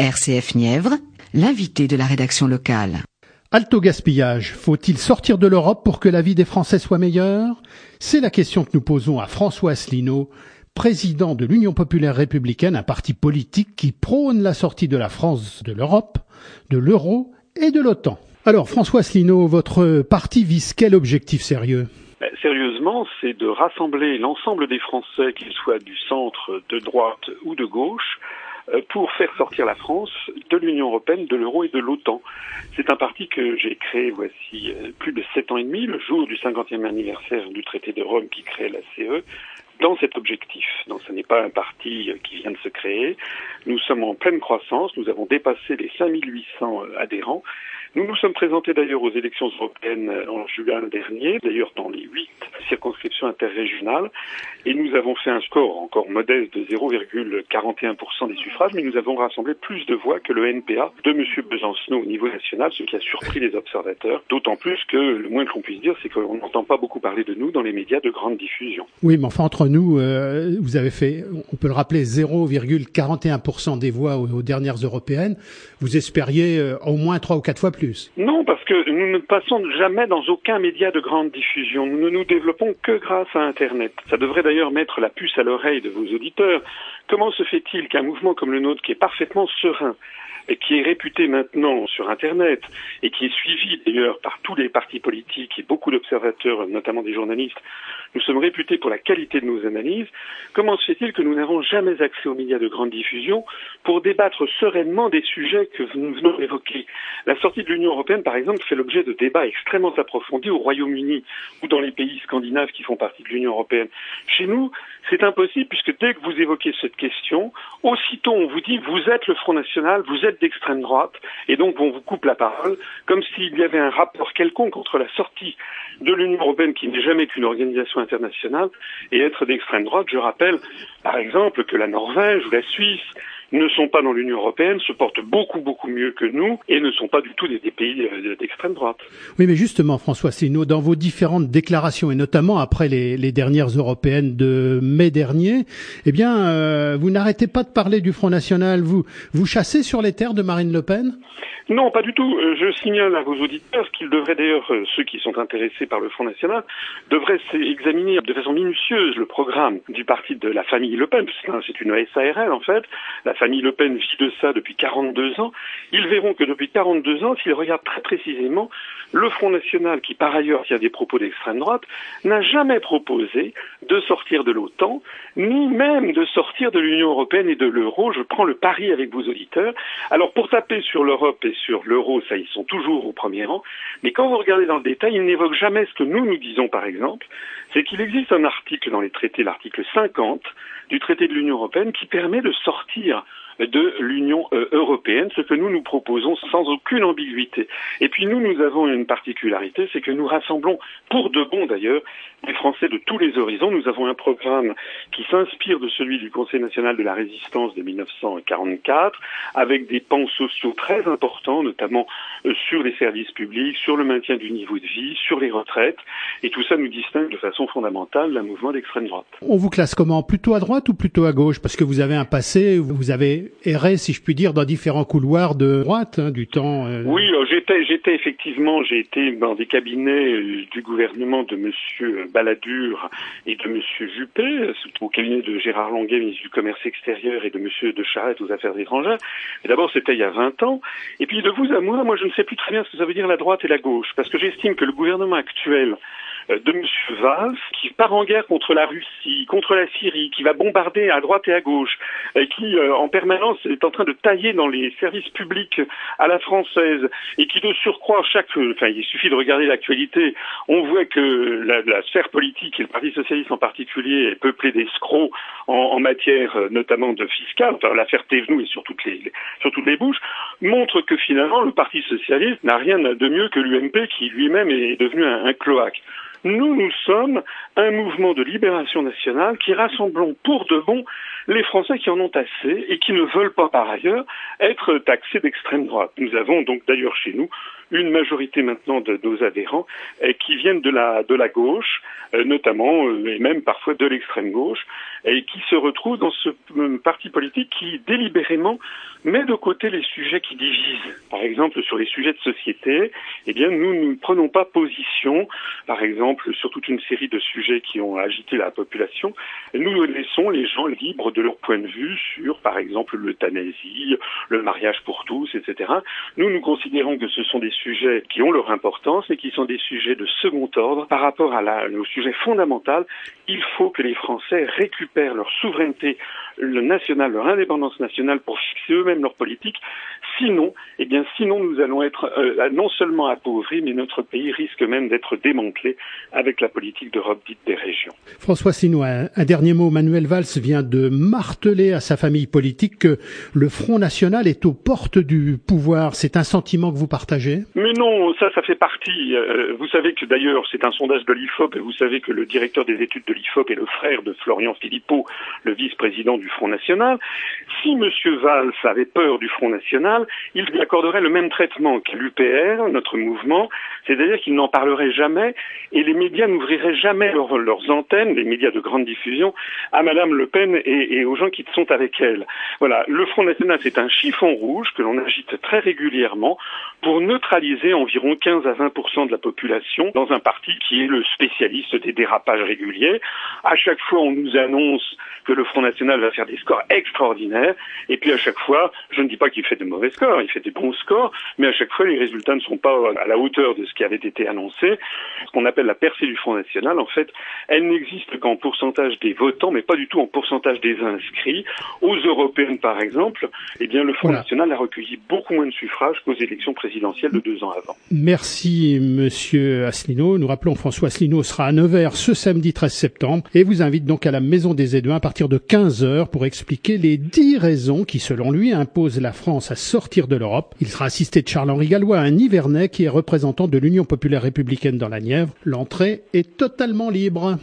RCF Nièvre, l'invité de la rédaction locale. Alto gaspillage, faut-il sortir de l'Europe pour que la vie des Français soit meilleure? C'est la question que nous posons à François Asselineau, président de l'Union populaire républicaine, un parti politique qui prône la sortie de la France de l'Europe, de l'euro et de l'OTAN. Alors François Asselineau, votre parti vise quel objectif sérieux? Ben, Sérieusement, c'est de rassembler l'ensemble des Français, qu'ils soient du centre, de droite ou de gauche, euh, pour faire sortir la France de l'Union européenne, de l'euro et de l'OTAN. C'est un parti que j'ai créé voici euh, plus de sept ans et demi, le jour du cinquantième anniversaire du traité de Rome qui crée la CE, dans cet objectif. Donc ce n'est pas un parti euh, qui vient de se créer. Nous sommes en pleine croissance, nous avons dépassé les 5800 adhérents nous nous sommes présentés d'ailleurs aux élections européennes en juin dernier, d'ailleurs dans les huit circonscriptions interrégionales, et nous avons fait un score encore modeste de 0,41% des suffrages, mais nous avons rassemblé plus de voix que le NPA de M. Besancenot au niveau national, ce qui a surpris les observateurs, d'autant plus que le moins que l'on puisse dire, c'est qu'on n'entend pas beaucoup parler de nous dans les médias de grande diffusion. Oui, mais enfin entre nous, euh, vous avez fait, on peut le rappeler, 0,41% des voix aux, dernières européennes. Vous espériez euh, au moins trois ou quatre fois plus non, parce que nous ne passons jamais dans aucun média de grande diffusion. Nous ne nous développons que grâce à Internet. Ça devrait d'ailleurs mettre la puce à l'oreille de vos auditeurs. Comment se fait-il qu'un mouvement comme le nôtre, qui est parfaitement serein, et qui est réputé maintenant sur Internet et qui est suivi d'ailleurs par tous les partis politiques et beaucoup d'observateurs, notamment des journalistes, nous sommes réputés pour la qualité de nos analyses. Comment se fait-il que nous n'avons jamais accès aux médias de grande diffusion pour débattre sereinement des sujets que nous venons d'évoquer? La sortie de l'Union européenne, par exemple, fait l'objet de débats extrêmement approfondis au Royaume-Uni ou dans les pays scandinaves qui font partie de l'Union européenne. Chez nous, c'est impossible puisque dès que vous évoquez cette question, aussitôt on vous dit vous êtes le Front National, vous êtes d'extrême droite, et donc on vous coupe la parole, comme s'il y avait un rapport quelconque entre la sortie de l'Union européenne, qui n'est jamais qu'une organisation internationale, et être d'extrême droite. Je rappelle, par exemple, que la Norvège ou la Suisse ne sont pas dans l'Union européenne, se portent beaucoup beaucoup mieux que nous et ne sont pas du tout des, pays euh, d'extrême droite. Oui, mais justement, François Asselineau, dans vos différentes déclarations et notamment après les, les dernières européennes de mai dernier, eh bien, euh, vous n'arrêtez pas de parler du Front National. Vous vous chassez sur les terres de Marine Le Pen? Non, pas du tout. Euh, je signale à vos auditeurs qu'ils devraient d'ailleurs, euh, ceux qui sont intéressés par le Front National, devraient examiner de façon minutieuse le programme du parti de la famille Le Pen. C'est une SARL en fait. La famille Le Pen vit de ça depuis 42 ans. Ils verront que depuis 42 ans, s'ils regardent très précisément, le Front National, qui par ailleurs tient des propos d'extrême droite, n'a jamais proposé de sortir de l'OTAN, ni même de sortir de l'Union européenne et de l'euro. Je prends le pari avec vos auditeurs. Alors pour taper sur l'Europe et sur l'euro, ça, ils sont toujours au premier rang. Mais quand vous regardez dans le détail, ils n'évoquent jamais ce que nous nous disons, par exemple, c'est qu'il existe un article dans les traités, l'article 50 du traité de l'Union européenne, qui permet de sortir de l'Union euh, européenne, ce que nous nous proposons sans aucune ambiguïté. Et puis nous, nous avons une particularité, c'est que nous rassemblons, pour de bon d'ailleurs, des Français de tous les horizons. Nous avons un programme qui s'inspire de celui du Conseil national de la résistance de 1944, avec des pans sociaux très importants, notamment sur les services publics, sur le maintien du niveau de vie, sur les retraites. Et tout ça nous distingue de façon fondamentale d'un mouvement d'extrême droite. On vous classe comment? Plutôt à droite ou plutôt à gauche? Parce que vous avez un passé, vous avez erré, si je puis dire, dans différents couloirs de droite hein, du temps. Euh... Oui, j'étais, j'étais effectivement, j'ai été dans des cabinets euh, du gouvernement de Monsieur Balladur et de M. Juppé, au cabinet de Gérard Longuet, ministre du Commerce extérieur, et de M. de Charette aux Affaires étrangères. D'abord, c'était il y a 20 ans. Et puis de vous à moi, moi je ne sais plus très bien ce que ça veut dire la droite et la gauche, parce que j'estime que le gouvernement actuel de M. Valls, qui part en guerre contre la Russie, contre la Syrie, qui va bombarder à droite et à gauche, et qui euh, en permanence est en train de tailler dans les services publics à la française, et qui de surcroît chaque, enfin il suffit de regarder l'actualité, on voit que la, la, sphère politique et le Parti socialiste en particulier est peuplée d'escrocs en, en, matière euh, notamment de fiscale, enfin, l'affaire Thévenoud est sur toutes les sur toutes les bouches, montre que finalement le Parti socialiste n'a rien de mieux que l'UMP qui lui-même est devenu un cloaque. Nous, nous sommes un mouvement de libération nationale qui rassemblons pour de bon les Français qui en ont assez et qui ne veulent pas par ailleurs être taxés d'extrême droite. Nous avons donc d'ailleurs chez nous une majorité maintenant de nos adhérents qui viennent de la, de la gauche, notamment, et même parfois de l'extrême gauche, et qui se retrouvent dans ce parti politique qui délibérément met de côté les sujets qui divisent. Par exemple, sur les sujets de société, eh bien, nous ne prenons pas position, par exemple, sur toute une série de sujets qui ont agité la population. Nous laissons les gens libres de leur point de vue sur, par exemple, l'euthanasie, le mariage pour tous, etc. Nous, nous considérons que ce sont des sujets qui ont leur importance et qui sont des sujets de second ordre par rapport à la, au sujet fondamental. Il faut que les Français récupèrent leur souveraineté le national, leur indépendance nationale pour fixer eux-mêmes leur politique. Sinon, eh bien, sinon nous allons être euh, non seulement appauvris, mais notre pays risque même d'être démantelé avec la politique d'Europe dite des régions. François Sinois, un dernier mot. Manuel Valls vient de marteler à sa famille politique que le Front National est aux portes du pouvoir. C'est un sentiment que vous partagez? Mais non, ça, ça fait partie. Euh, vous savez que d'ailleurs, c'est un sondage de l'IFOP, et vous savez que le directeur des études de l'IFOP est le frère de Florian Philippot, le vice-président du Front National. Si M. Valls avait peur du Front National, il lui accorderait le même traitement qu'à l'UPR, notre mouvement, c'est-à-dire qu'il n'en parlerait jamais et les médias n'ouvriraient jamais leurs antennes, les médias de grande diffusion, à Madame Le Pen et, et aux gens qui sont avec elle. Voilà, le Front National, c'est un chiffon rouge que l'on agite très régulièrement pour neutraliser environ 15 à 20 de la population dans un parti qui est le spécialiste des dérapages réguliers. À chaque fois, on nous annonce que le Front National va faire des scores extraordinaires. Et puis à chaque fois, je ne dis pas qu'il fait de mauvais scores, il fait des bons scores, mais à chaque fois, les résultats ne sont pas à la hauteur de ce qui avait été annoncé. Ce qu'on appelle la percée du Front National, en fait, elle n'existe qu'en pourcentage des votants, mais pas du tout en pourcentage des inscrits. Aux européennes, par exemple, eh bien, le Front National a recueilli beaucoup moins de suffrages qu'aux élections présidentielles de deux ans avant. Merci, monsieur Asselineau. Nous rappelons François Asselineau sera à Nevers ce samedi 13 septembre et vous invite donc à la Maison des Éduins à partir de 15 heures pour expliquer les dix raisons qui, selon lui, imposent la France à sortir de l'Europe. Il sera assisté de Charles-Henri Gallois, un Nivernais qui est représentant de l'Union populaire républicaine dans la Nièvre. L'entrée est totalement libre.